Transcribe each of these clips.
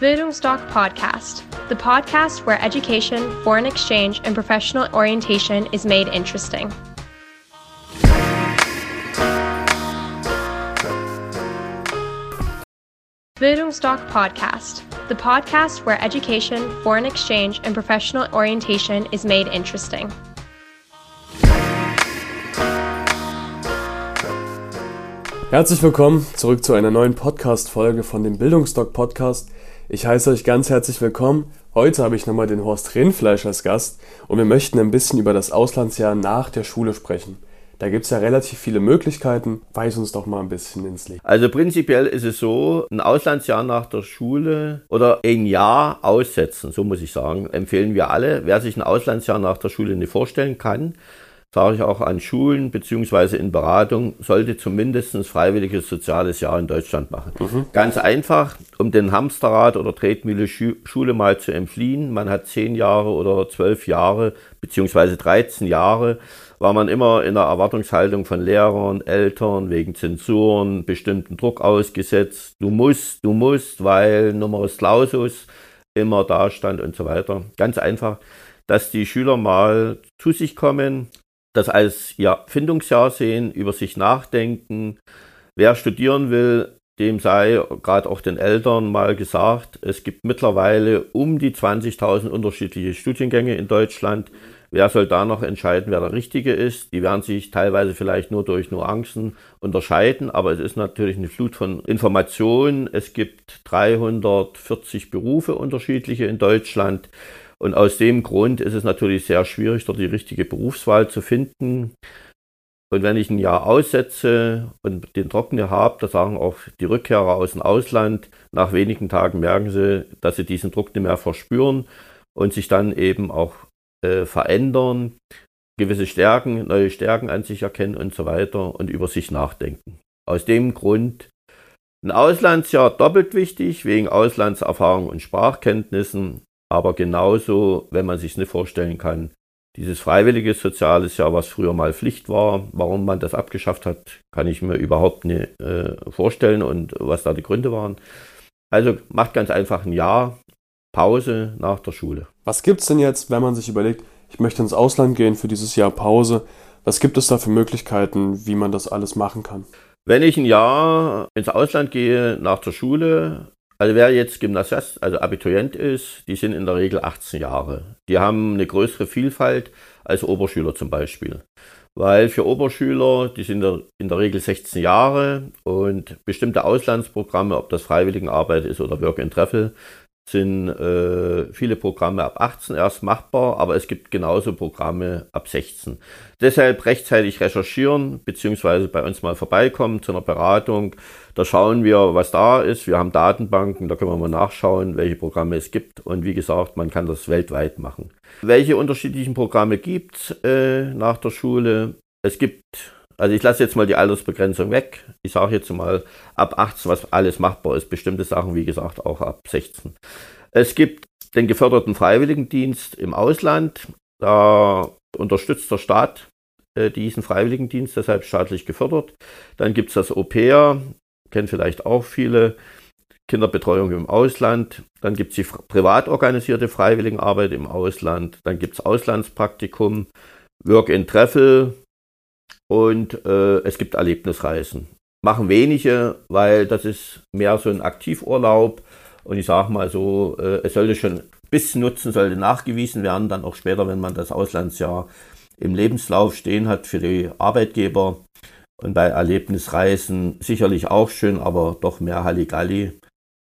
Bildungsdoc Podcast, the podcast where education, foreign exchange, and professional orientation is made interesting. Bildungsdoc Podcast, the podcast where education, foreign exchange, and professional orientation is made interesting. Herzlich willkommen zurück zu einer neuen Podcast-Folge von dem Bildungsdoc Podcast. Ich heiße euch ganz herzlich willkommen. Heute habe ich nochmal den Horst Rindfleisch als Gast und wir möchten ein bisschen über das Auslandsjahr nach der Schule sprechen. Da gibt es ja relativ viele Möglichkeiten. Weis uns doch mal ein bisschen ins Licht. Also prinzipiell ist es so, ein Auslandsjahr nach der Schule oder ein Jahr aussetzen, so muss ich sagen, empfehlen wir alle. Wer sich ein Auslandsjahr nach der Schule nicht vorstellen kann, sage ich auch an Schulen bzw. in Beratung, sollte zumindest ein freiwilliges soziales Jahr in Deutschland machen. Mhm. Ganz einfach, um den Hamsterrad oder Tretmühle Schule mal zu entfliehen. Man hat zehn Jahre oder zwölf Jahre bzw. 13 Jahre war man immer in der Erwartungshaltung von Lehrern, Eltern, wegen Zensuren, bestimmten Druck ausgesetzt. Du musst, du musst, weil Numerus Clausus immer da stand und so weiter. Ganz einfach, dass die Schüler mal zu sich kommen, das als ja, Findungsjahr sehen, über sich nachdenken. Wer studieren will, dem sei gerade auch den Eltern mal gesagt, es gibt mittlerweile um die 20.000 unterschiedliche Studiengänge in Deutschland. Wer soll da noch entscheiden, wer der Richtige ist? Die werden sich teilweise vielleicht nur durch Nuancen unterscheiden, aber es ist natürlich eine Flut von Informationen. Es gibt 340 Berufe unterschiedliche in Deutschland. Und aus dem Grund ist es natürlich sehr schwierig, dort die richtige Berufswahl zu finden. Und wenn ich ein Jahr aussetze und den Trockene habe, da sagen auch die Rückkehrer aus dem Ausland, nach wenigen Tagen merken sie, dass sie diesen Druck nicht mehr verspüren und sich dann eben auch äh, verändern, gewisse Stärken, neue Stärken an sich erkennen und so weiter und über sich nachdenken. Aus dem Grund ein Auslandsjahr doppelt wichtig, wegen Auslandserfahrung und Sprachkenntnissen, aber genauso, wenn man sich nicht vorstellen kann, dieses freiwillige soziales Jahr, was früher mal Pflicht war, warum man das abgeschafft hat, kann ich mir überhaupt nicht äh, vorstellen und was da die Gründe waren. Also macht ganz einfach ein Jahr Pause nach der Schule. Was gibt es denn jetzt, wenn man sich überlegt, ich möchte ins Ausland gehen für dieses Jahr Pause? Was gibt es da für Möglichkeiten, wie man das alles machen kann? Wenn ich ein Jahr ins Ausland gehe nach der Schule, also wer jetzt Gymnasiast, also Abiturient ist, die sind in der Regel 18 Jahre. Die haben eine größere Vielfalt als Oberschüler zum Beispiel. Weil für Oberschüler, die sind in der Regel 16 Jahre und bestimmte Auslandsprogramme, ob das Freiwilligenarbeit ist oder Work and Travel, sind äh, viele Programme ab 18 erst machbar, aber es gibt genauso Programme ab 16. Deshalb rechtzeitig recherchieren, beziehungsweise bei uns mal vorbeikommen zu einer Beratung. Da schauen wir, was da ist. Wir haben Datenbanken, da können wir mal nachschauen, welche Programme es gibt. Und wie gesagt, man kann das weltweit machen. Welche unterschiedlichen Programme gibt es äh, nach der Schule? Es gibt also ich lasse jetzt mal die Altersbegrenzung weg. Ich sage jetzt mal ab 18, was alles machbar ist. Bestimmte Sachen, wie gesagt, auch ab 16. Es gibt den geförderten Freiwilligendienst im Ausland. Da unterstützt der Staat äh, diesen Freiwilligendienst, deshalb staatlich gefördert. Dann gibt es das Au-pair, kennen vielleicht auch viele. Kinderbetreuung im Ausland, dann gibt es die privat organisierte Freiwilligenarbeit im Ausland, dann gibt es Auslandspraktikum, Work in Treffel, und äh, es gibt Erlebnisreisen. Machen wenige, weil das ist mehr so ein Aktivurlaub. Und ich sage mal so, äh, es sollte schon ein bisschen Nutzen sollte nachgewiesen werden, dann auch später, wenn man das Auslandsjahr im Lebenslauf stehen hat für die Arbeitgeber. Und bei Erlebnisreisen sicherlich auch schön, aber doch mehr Halligalli.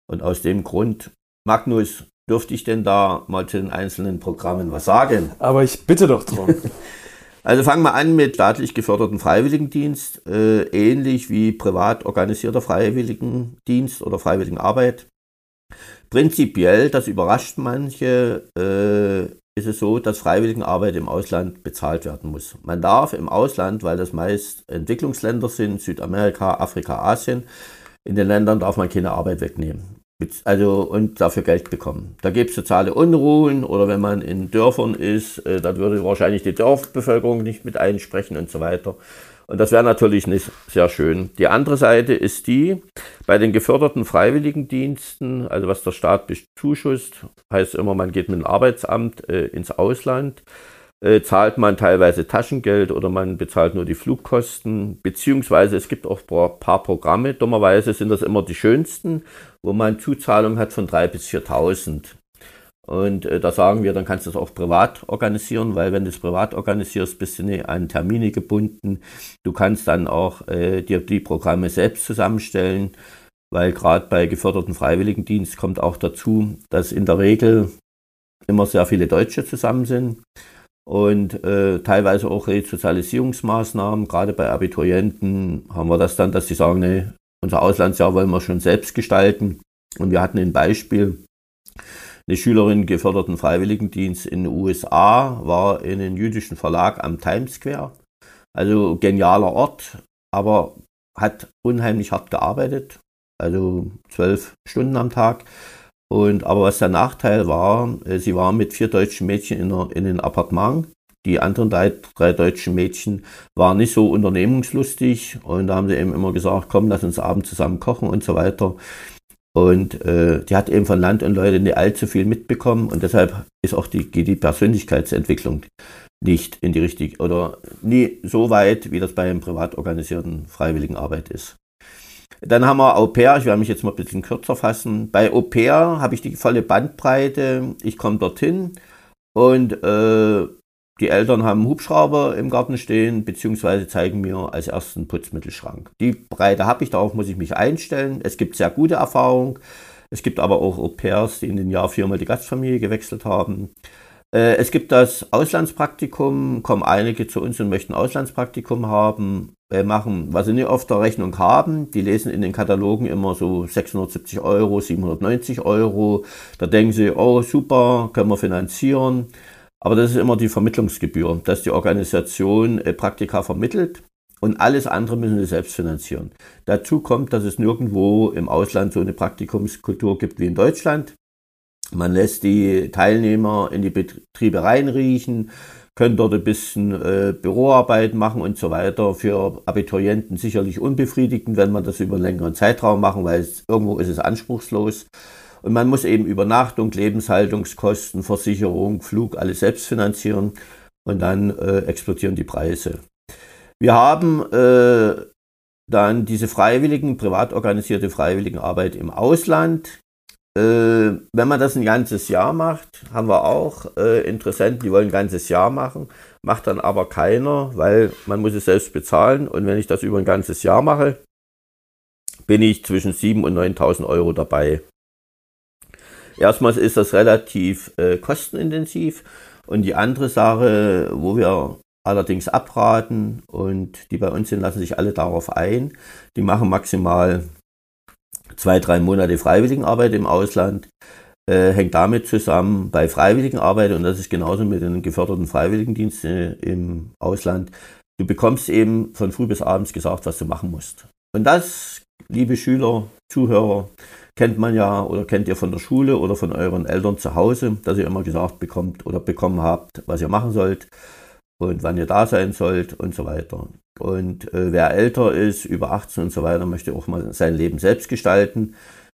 Und aus dem Grund, Magnus, dürfte ich denn da mal zu den einzelnen Programmen was sagen? Aber ich bitte doch drum. Also fangen wir an mit staatlich geförderten Freiwilligendienst, äh, ähnlich wie privat organisierter Freiwilligendienst oder Freiwilligenarbeit. Prinzipiell, das überrascht manche, äh, ist es so, dass Freiwilligenarbeit im Ausland bezahlt werden muss. Man darf im Ausland, weil das meist Entwicklungsländer sind, Südamerika, Afrika, Asien, in den Ländern darf man keine Arbeit wegnehmen also und dafür Geld bekommen. Da gibt es soziale Unruhen oder wenn man in Dörfern ist, äh, dann würde wahrscheinlich die Dorfbevölkerung nicht mit einsprechen und so weiter. Und das wäre natürlich nicht sehr schön. Die andere Seite ist die, bei den geförderten Freiwilligendiensten, also was der Staat bezuschusst, heißt immer, man geht mit dem Arbeitsamt äh, ins Ausland, äh, zahlt man teilweise Taschengeld oder man bezahlt nur die Flugkosten, beziehungsweise es gibt auch ein paar Programme, dummerweise sind das immer die schönsten, wo man Zuzahlung hat von 3.000 bis 4.000. Und äh, da sagen wir, dann kannst du es auch privat organisieren, weil wenn du es privat organisierst, bist du nicht an Termine gebunden. Du kannst dann auch äh, dir die Programme selbst zusammenstellen, weil gerade bei geförderten Freiwilligendienst kommt auch dazu, dass in der Regel immer sehr viele Deutsche zusammen sind und äh, teilweise auch Resozialisierungsmaßnahmen. Gerade bei Abiturienten haben wir das dann, dass sie sagen, nee, unser Auslandsjahr wollen wir schon selbst gestalten. Und wir hatten ein Beispiel, eine Schülerin geförderten Freiwilligendienst in den USA war in einem jüdischen Verlag am Times Square. Also genialer Ort, aber hat unheimlich hart gearbeitet, also zwölf Stunden am Tag. Und aber was der Nachteil war, äh, sie war mit vier deutschen Mädchen in, einer, in einem Appartement. Die anderen drei, drei deutschen Mädchen waren nicht so unternehmungslustig und da haben sie eben immer gesagt, komm, lass uns abends zusammen kochen und so weiter. Und äh, die hat eben von Land und Leute nicht allzu viel mitbekommen und deshalb ist auch die, geht die Persönlichkeitsentwicklung nicht in die richtige oder nie so weit, wie das bei einem privat organisierten Freiwilligenarbeit ist. Dann haben wir Au pair, ich werde mich jetzt mal ein bisschen kürzer fassen. Bei Au pair habe ich die volle Bandbreite, ich komme dorthin und äh, die Eltern haben einen Hubschrauber im Garten stehen, beziehungsweise zeigen mir als ersten Putzmittelschrank. Die Breite habe ich, darauf muss ich mich einstellen. Es gibt sehr gute Erfahrungen. Es gibt aber auch Au-pairs, die in den Jahr viermal die Gastfamilie gewechselt haben. Äh, es gibt das Auslandspraktikum, kommen einige zu uns und möchten Auslandspraktikum haben, äh, machen, was sie nicht auf der Rechnung haben. Die lesen in den Katalogen immer so 670 Euro, 790 Euro. Da denken sie, oh super, können wir finanzieren. Aber das ist immer die Vermittlungsgebühr, dass die Organisation äh, Praktika vermittelt und alles andere müssen sie selbst finanzieren. Dazu kommt, dass es nirgendwo im Ausland so eine Praktikumskultur gibt wie in Deutschland. Man lässt die Teilnehmer in die Betriebe reinriechen, können dort ein bisschen äh, Büroarbeit machen und so weiter. Für Abiturienten sicherlich unbefriedigend, wenn man das über einen längeren Zeitraum machen, weil es, irgendwo ist es anspruchslos. Und man muss eben Übernachtung, Lebenshaltungskosten, Versicherung, Flug, alles selbst finanzieren und dann äh, explodieren die Preise. Wir haben äh, dann diese freiwilligen, privat organisierte Freiwilligenarbeit im Ausland. Äh, wenn man das ein ganzes Jahr macht, haben wir auch äh, Interessenten, die wollen ein ganzes Jahr machen, macht dann aber keiner, weil man muss es selbst bezahlen. Und wenn ich das über ein ganzes Jahr mache, bin ich zwischen 7.000 und 9.000 Euro dabei. Erstmals ist das relativ äh, kostenintensiv und die andere Sache, wo wir allerdings abraten und die bei uns sind, lassen sich alle darauf ein. Die machen maximal zwei, drei Monate Freiwilligenarbeit im Ausland. Äh, hängt damit zusammen bei Freiwilligenarbeit und das ist genauso mit den geförderten Freiwilligendiensten im Ausland. Du bekommst eben von früh bis abends gesagt, was du machen musst. Und das, liebe Schüler, Zuhörer, kennt man ja oder kennt ihr von der Schule oder von euren Eltern zu Hause, dass ihr immer gesagt bekommt oder bekommen habt, was ihr machen sollt und wann ihr da sein sollt und so weiter. Und äh, wer älter ist, über 18 und so weiter, möchte auch mal sein Leben selbst gestalten.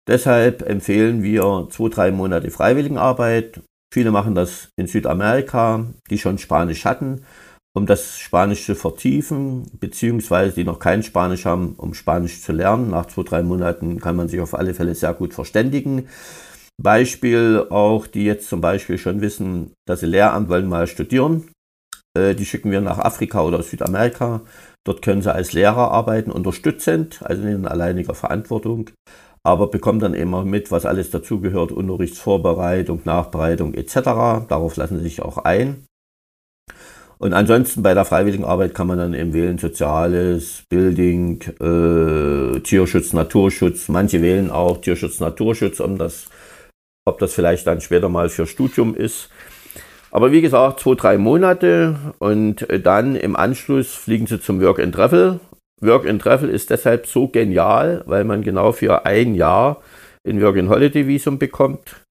Deshalb empfehlen wir zwei, drei Monate Freiwilligenarbeit. Viele machen das in Südamerika, die schon Spanisch hatten um das Spanisch zu vertiefen, beziehungsweise die noch kein Spanisch haben, um Spanisch zu lernen. Nach zwei, drei Monaten kann man sich auf alle Fälle sehr gut verständigen. Beispiel auch, die jetzt zum Beispiel schon wissen, dass sie Lehramt wollen mal studieren. Äh, die schicken wir nach Afrika oder Südamerika. Dort können sie als Lehrer arbeiten, unterstützend, also in alleiniger Verantwortung, aber bekommen dann immer mit, was alles dazugehört, Unterrichtsvorbereitung, Nachbereitung etc. Darauf lassen sie sich auch ein. Und ansonsten bei der Freiwilligenarbeit kann man dann eben wählen Soziales, Building, äh, Tierschutz, Naturschutz. Manche wählen auch Tierschutz, Naturschutz, um das, ob das vielleicht dann später mal für Studium ist. Aber wie gesagt, zwei, drei Monate und dann im Anschluss fliegen sie zum Work and Travel. Work and Travel ist deshalb so genial, weil man genau für ein Jahr ein Work and Holiday Visum bekommt.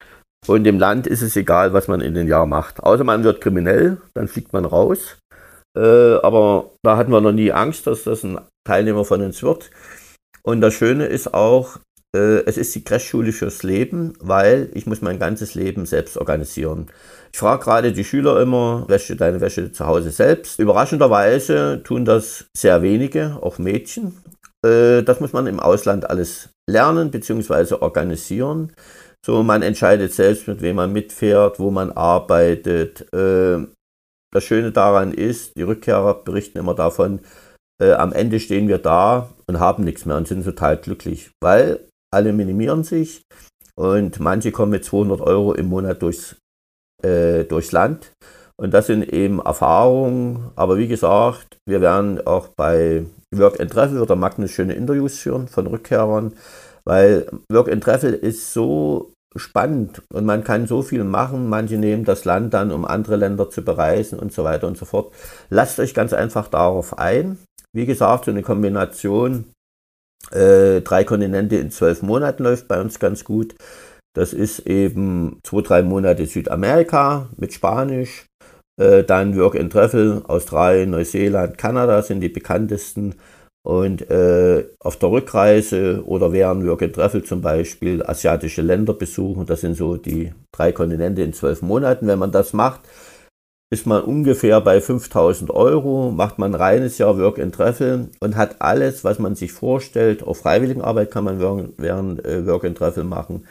Und dem Land ist es egal, was man in den Jahr macht. Außer man wird kriminell, dann fliegt man raus. Äh, aber da hatten wir noch nie Angst, dass das ein Teilnehmer von uns wird. Und das Schöne ist auch, äh, es ist die Crashschule fürs Leben, weil ich muss mein ganzes Leben selbst organisieren. Ich frage gerade die Schüler immer, wäsche deine Wäsche zu Hause selbst. Überraschenderweise tun das sehr wenige, auch Mädchen. Äh, das muss man im Ausland alles lernen bzw. organisieren. So, man entscheidet selbst, mit wem man mitfährt, wo man arbeitet. Äh, das Schöne daran ist, die Rückkehrer berichten immer davon, äh, am Ende stehen wir da und haben nichts mehr und sind total glücklich, weil alle minimieren sich und manche kommen mit 200 Euro im Monat durchs, äh, durchs Land. Und das sind eben Erfahrungen. Aber wie gesagt, wir werden auch bei Work and Travel wird der Magnus schöne Interviews führen von Rückkehrern, weil Work and Travel ist so spannend und man kann so viel machen. Manche nehmen das Land dann, um andere Länder zu bereisen und so weiter und so fort. Lasst euch ganz einfach darauf ein. Wie gesagt, so eine Kombination äh, drei Kontinente in zwölf Monaten läuft bei uns ganz gut. Das ist eben zwei, drei Monate Südamerika mit Spanisch, äh, dann Work and Travel, Australien, Neuseeland, Kanada sind die bekanntesten. Und äh, auf der Rückreise oder während Work and Travel zum Beispiel asiatische Länder besuchen. Das sind so die drei Kontinente in zwölf Monaten. Wenn man das macht, ist man ungefähr bei 5000 Euro, macht man ein reines Jahr Work and Travel und hat alles, was man sich vorstellt. Auf Freiwilligenarbeit kann man während äh, Work and Travel machen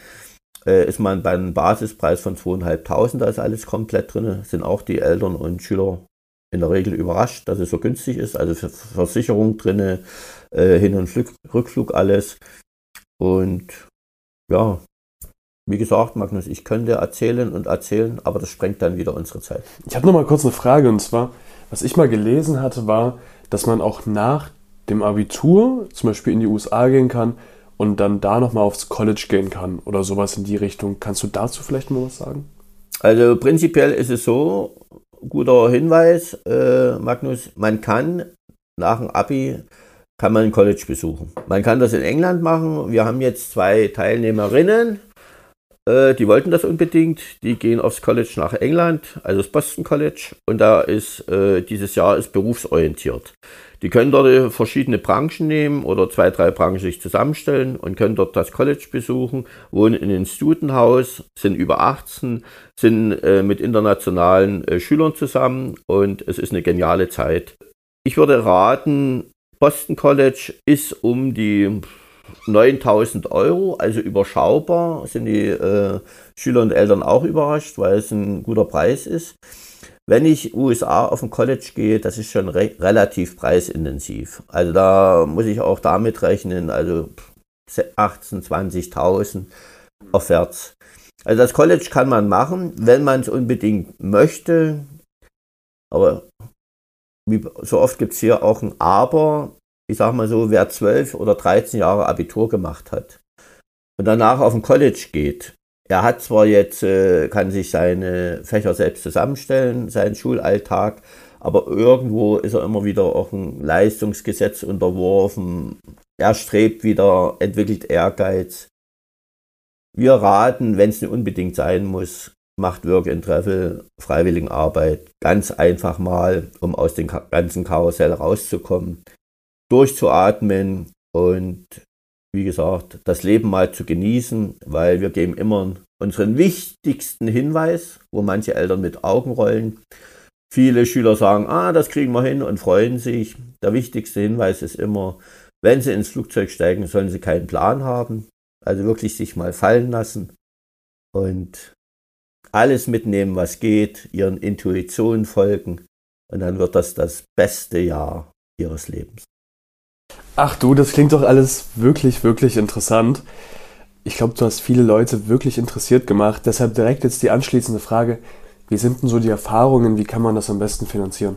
äh, ist man bei einem Basispreis von 2.500, da ist alles komplett drin. Sind auch die Eltern und Schüler in der Regel überrascht, dass es so günstig ist. Also Versicherung drin, äh, Hin- und Flug, Rückflug alles. Und ja, wie gesagt, Magnus, ich könnte erzählen und erzählen, aber das sprengt dann wieder unsere Zeit. Ich habe noch mal kurz eine Frage und zwar, was ich mal gelesen hatte, war, dass man auch nach dem Abitur zum Beispiel in die USA gehen kann und dann da nochmal aufs College gehen kann oder sowas in die Richtung. Kannst du dazu vielleicht mal was sagen? Also prinzipiell ist es so, guter Hinweis, äh, Magnus, man kann nach dem Abi kann man ein College besuchen. Man kann das in England machen. Wir haben jetzt zwei Teilnehmerinnen, äh, die wollten das unbedingt. Die gehen aufs College nach England, also das Boston College. Und da ist äh, dieses Jahr ist berufsorientiert. Die können dort verschiedene Branchen nehmen oder zwei, drei Branchen sich zusammenstellen und können dort das College besuchen, wohnen in einem Studentenhaus, sind über 18, sind äh, mit internationalen äh, Schülern zusammen und es ist eine geniale Zeit. Ich würde raten, Boston College ist um die 9000 Euro, also überschaubar, sind die äh, Schüler und Eltern auch überrascht, weil es ein guter Preis ist. Wenn ich USA auf ein College gehe, das ist schon re relativ preisintensiv. Also da muss ich auch damit rechnen, also 18, 20.000 aufwärts. Also das College kann man machen, wenn man es unbedingt möchte. Aber wie so oft gibt es hier auch ein Aber. Ich sage mal so, wer 12 oder 13 Jahre Abitur gemacht hat und danach auf ein College geht, er hat zwar jetzt, äh, kann sich seine Fächer selbst zusammenstellen, seinen Schulalltag, aber irgendwo ist er immer wieder auch ein Leistungsgesetz unterworfen. Er strebt wieder, entwickelt Ehrgeiz. Wir raten, wenn es nicht unbedingt sein muss, macht Work and Travel, Freiwilligenarbeit, ganz einfach mal, um aus dem ganzen Karussell rauszukommen, durchzuatmen und wie gesagt, das Leben mal zu genießen, weil wir geben immer unseren wichtigsten Hinweis, wo manche Eltern mit Augen rollen. Viele Schüler sagen, ah, das kriegen wir hin und freuen sich. Der wichtigste Hinweis ist immer, wenn sie ins Flugzeug steigen, sollen sie keinen Plan haben. Also wirklich sich mal fallen lassen und alles mitnehmen, was geht, ihren Intuitionen folgen. Und dann wird das das beste Jahr ihres Lebens. Ach du, das klingt doch alles wirklich, wirklich interessant. Ich glaube, du hast viele Leute wirklich interessiert gemacht. Deshalb direkt jetzt die anschließende Frage. Wie sind denn so die Erfahrungen? Wie kann man das am besten finanzieren?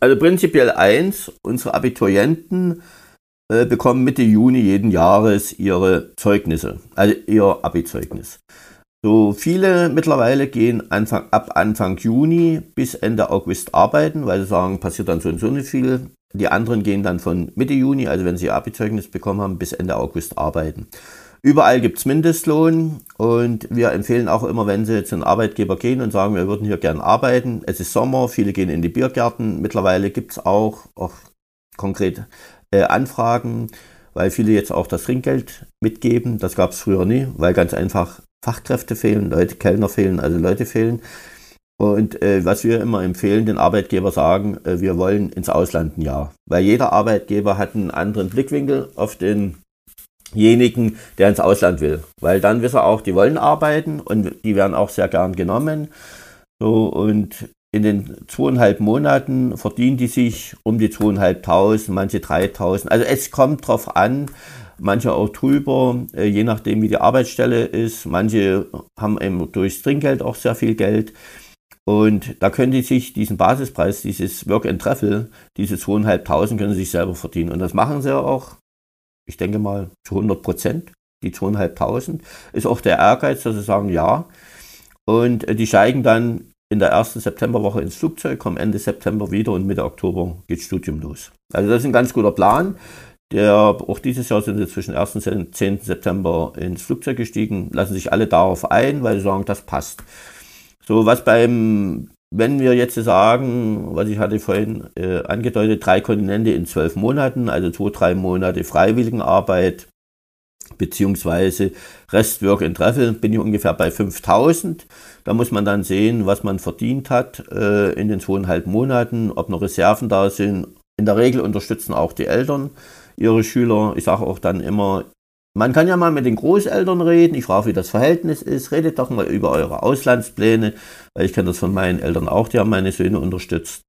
Also prinzipiell eins, unsere Abiturienten äh, bekommen Mitte Juni jeden Jahres ihre Zeugnisse, also ihr Abi-Zeugnis. So viele mittlerweile gehen Anfang, ab Anfang Juni bis Ende August arbeiten, weil sie sagen, passiert dann so und so nicht viel. Die anderen gehen dann von Mitte Juni, also wenn sie ihr Abi-Zeugnis bekommen haben, bis Ende August arbeiten. Überall gibt es Mindestlohn und wir empfehlen auch immer, wenn Sie zu einem Arbeitgeber gehen und sagen, wir würden hier gern arbeiten. Es ist Sommer, viele gehen in die Biergärten. Mittlerweile gibt es auch, auch konkret äh, Anfragen, weil viele jetzt auch das Trinkgeld mitgeben. Das gab es früher nie, weil ganz einfach Fachkräfte fehlen, Leute, Kellner fehlen, also Leute fehlen. Und äh, was wir immer empfehlen, den Arbeitgeber sagen, äh, wir wollen ins Ausland ein Jahr. Weil jeder Arbeitgeber hat einen anderen Blickwinkel auf den denjenigen, der ins Ausland will. Weil dann wissen auch, die wollen arbeiten und die werden auch sehr gern genommen. So, und in den zweieinhalb Monaten verdienen die sich um die zweieinhalbtausend, manche dreitausend. Also es kommt drauf an, manche auch drüber, äh, je nachdem wie die Arbeitsstelle ist. Manche haben eben durchs Trinkgeld auch sehr viel Geld. Und da können die sich diesen Basispreis, dieses Work and Travel, diese zweieinhalbtausend können sie sich selber verdienen. Und das machen sie auch ich denke mal zu 100 Prozent, die 2.500, ist auch der Ehrgeiz, dass sie sagen, ja. Und äh, die steigen dann in der ersten Septemberwoche ins Flugzeug, kommen Ende September wieder und Mitte Oktober geht Studium los. Also das ist ein ganz guter Plan. Der, auch dieses Jahr sind sie zwischen 1. und 10. September ins Flugzeug gestiegen, lassen sich alle darauf ein, weil sie sagen, das passt. So, was beim wenn wir jetzt sagen, was ich hatte vorhin äh, angedeutet, drei Kontinente in zwölf Monaten, also zwei, drei Monate Freiwilligenarbeit, beziehungsweise Restwork in Treffel, bin ich ungefähr bei 5000. Da muss man dann sehen, was man verdient hat äh, in den zweieinhalb Monaten, ob noch Reserven da sind. In der Regel unterstützen auch die Eltern ihre Schüler. Ich sage auch dann immer, man kann ja mal mit den Großeltern reden. Ich frage, wie das Verhältnis ist. Redet doch mal über eure Auslandspläne, weil ich kenne das von meinen Eltern auch, die haben meine Söhne unterstützt.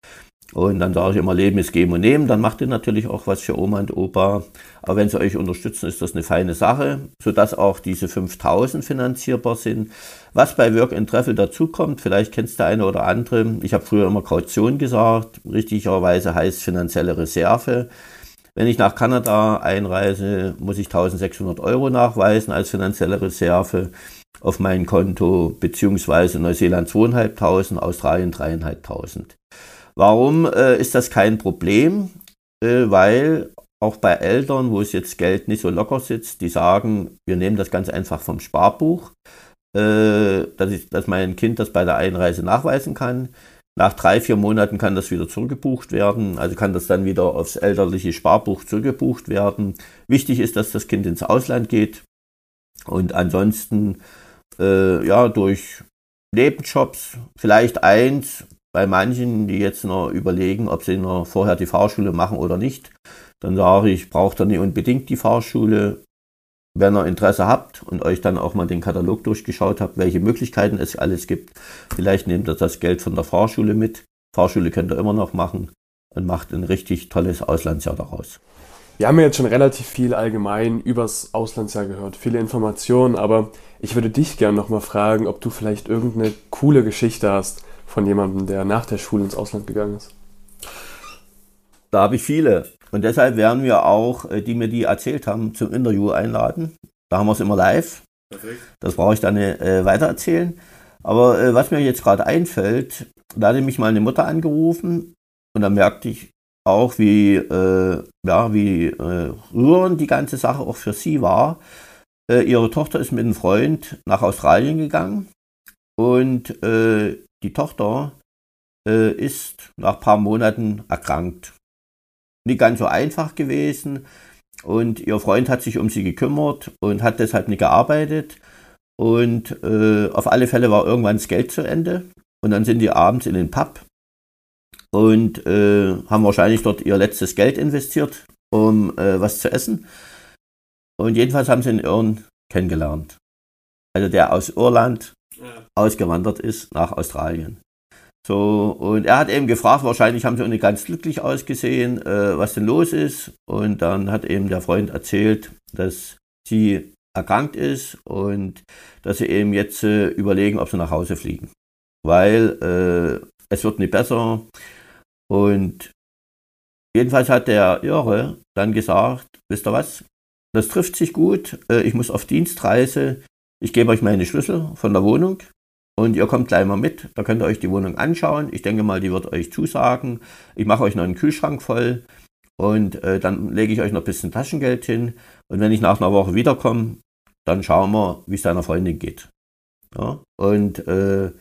Und dann sage ich immer, Leben ist geben und nehmen. Dann macht ihr natürlich auch was für Oma und Opa. Aber wenn sie euch unterstützen, ist das eine feine Sache, sodass auch diese 5000 finanzierbar sind. Was bei Work and Treffel dazukommt, vielleicht kennst du eine oder andere. Ich habe früher immer Kaution gesagt. Richtigerweise heißt finanzielle Reserve. Wenn ich nach Kanada einreise, muss ich 1600 Euro nachweisen als finanzielle Reserve auf mein Konto, beziehungsweise Neuseeland 2500, Australien 3500. Warum äh, ist das kein Problem? Äh, weil auch bei Eltern, wo es jetzt Geld nicht so locker sitzt, die sagen, wir nehmen das ganz einfach vom Sparbuch, äh, dass, ich, dass mein Kind das bei der Einreise nachweisen kann. Nach drei, vier Monaten kann das wieder zurückgebucht werden, also kann das dann wieder aufs elterliche Sparbuch zurückgebucht werden. Wichtig ist, dass das Kind ins Ausland geht. Und ansonsten äh, ja durch Nebenjobs, vielleicht eins, bei manchen, die jetzt noch überlegen, ob sie noch vorher die Fahrschule machen oder nicht, dann sage ich, braucht ihr nicht unbedingt die Fahrschule, wenn ihr Interesse habt und euch dann auch mal den Katalog durchgeschaut habt, welche Möglichkeiten es alles gibt, vielleicht nehmt ihr das Geld von der Fahrschule mit. Fahrschule könnt ihr immer noch machen und macht ein richtig tolles Auslandsjahr daraus. Wir haben ja jetzt schon relativ viel allgemein übers Auslandsjahr gehört, viele Informationen, aber ich würde dich gerne nochmal fragen, ob du vielleicht irgendeine coole Geschichte hast von jemandem, der nach der Schule ins Ausland gegangen ist. Da habe ich viele. Und deshalb werden wir auch, äh, die mir die erzählt haben, zum Interview einladen. Da haben wir es immer live. Perfekt. Das brauche ich dann äh, weitererzählen. Aber äh, was mir jetzt gerade einfällt, da hatte mich mal eine Mutter angerufen und da merkte ich auch, wie, äh, ja, wie äh, rührend die ganze Sache auch für sie war. Äh, ihre Tochter ist mit einem Freund nach Australien gegangen und die Tochter ist nach ein paar Monaten erkrankt nicht ganz so einfach gewesen. Und ihr Freund hat sich um sie gekümmert und hat deshalb nicht gearbeitet. Und äh, auf alle Fälle war irgendwann das Geld zu Ende. Und dann sind die abends in den Pub und äh, haben wahrscheinlich dort ihr letztes Geld investiert, um äh, was zu essen. Und jedenfalls haben sie einen Irren kennengelernt. Also der aus Irland ausgewandert ist nach Australien. So, und er hat eben gefragt, wahrscheinlich haben sie auch nicht ganz glücklich ausgesehen, äh, was denn los ist. Und dann hat eben der Freund erzählt, dass sie erkrankt ist und dass sie eben jetzt äh, überlegen, ob sie nach Hause fliegen. Weil äh, es wird nicht besser. Und jedenfalls hat der Irre dann gesagt, wisst ihr was, das trifft sich gut, äh, ich muss auf Dienstreise, ich gebe euch meine Schlüssel von der Wohnung und ihr kommt gleich mal mit, da könnt ihr euch die Wohnung anschauen. Ich denke mal, die wird euch zusagen. Ich mache euch noch einen Kühlschrank voll und äh, dann lege ich euch noch ein bisschen Taschengeld hin. Und wenn ich nach einer Woche wiederkomme, dann schauen wir, wie es deiner Freundin geht. Ja? Und äh,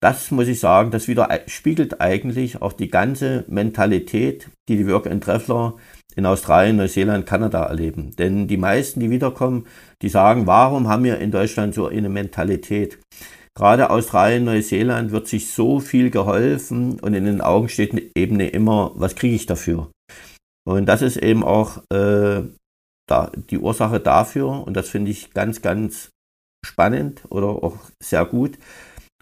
das muss ich sagen, das spiegelt eigentlich auch die ganze Mentalität, die die Work and Traveler in Australien, Neuseeland, Kanada erleben. Denn die meisten, die wiederkommen, die sagen, warum haben wir in Deutschland so eine Mentalität? Gerade Australien, Neuseeland wird sich so viel geholfen und in den Augen steht eben immer, was kriege ich dafür? Und das ist eben auch äh, da, die Ursache dafür und das finde ich ganz, ganz spannend oder auch sehr gut,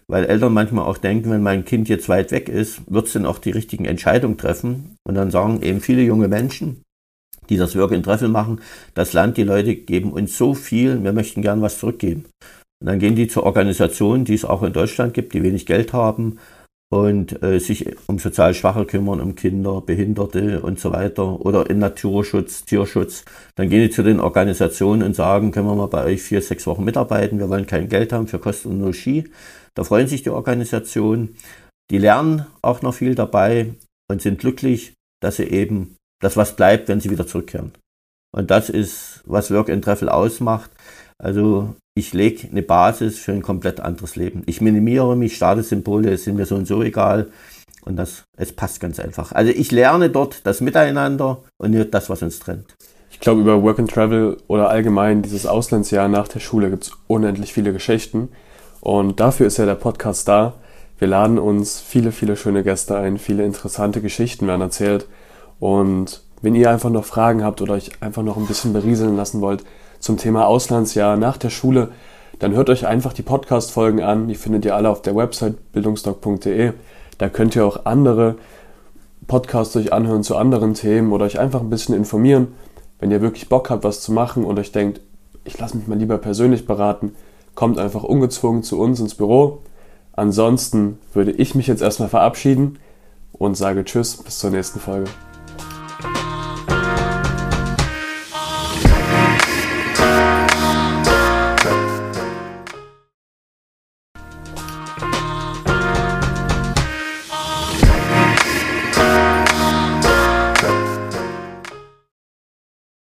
weil Eltern manchmal auch denken, wenn mein Kind jetzt weit weg ist, wird es dann auch die richtigen Entscheidungen treffen. Und dann sagen eben viele junge Menschen, die das Work in Treffel machen, das Land, die Leute geben uns so viel, wir möchten gern was zurückgeben. Und dann gehen die zur Organisation, die es auch in Deutschland gibt, die wenig Geld haben und äh, sich um sozial Schwache kümmern, um Kinder, Behinderte und so weiter oder in Naturschutz, Tierschutz. Dann gehen die zu den Organisationen und sagen, können wir mal bei euch vier, sechs Wochen mitarbeiten, wir wollen kein Geld haben für Kosten und Logis. Da freuen sich die Organisationen. Die lernen auch noch viel dabei und sind glücklich, dass sie eben das was bleibt, wenn sie wieder zurückkehren. Und das ist, was Work and Treffel ausmacht. Also ich lege eine Basis für ein komplett anderes Leben. Ich minimiere mich, Statussymbole sind mir so und so egal. Und das, es passt ganz einfach. Also ich lerne dort das Miteinander und nicht das, was uns trennt. Ich glaube, über Work and Travel oder allgemein dieses Auslandsjahr nach der Schule gibt es unendlich viele Geschichten. Und dafür ist ja der Podcast da. Wir laden uns viele, viele schöne Gäste ein, viele interessante Geschichten werden erzählt. Und wenn ihr einfach noch Fragen habt oder euch einfach noch ein bisschen berieseln lassen wollt zum Thema Auslandsjahr nach der Schule, dann hört euch einfach die Podcast-Folgen an. Die findet ihr alle auf der Website bildungsdoc.de. Da könnt ihr auch andere Podcasts euch anhören zu anderen Themen oder euch einfach ein bisschen informieren. Wenn ihr wirklich Bock habt, was zu machen und euch denkt, ich lasse mich mal lieber persönlich beraten, kommt einfach ungezwungen zu uns ins Büro. Ansonsten würde ich mich jetzt erstmal verabschieden und sage Tschüss, bis zur nächsten Folge.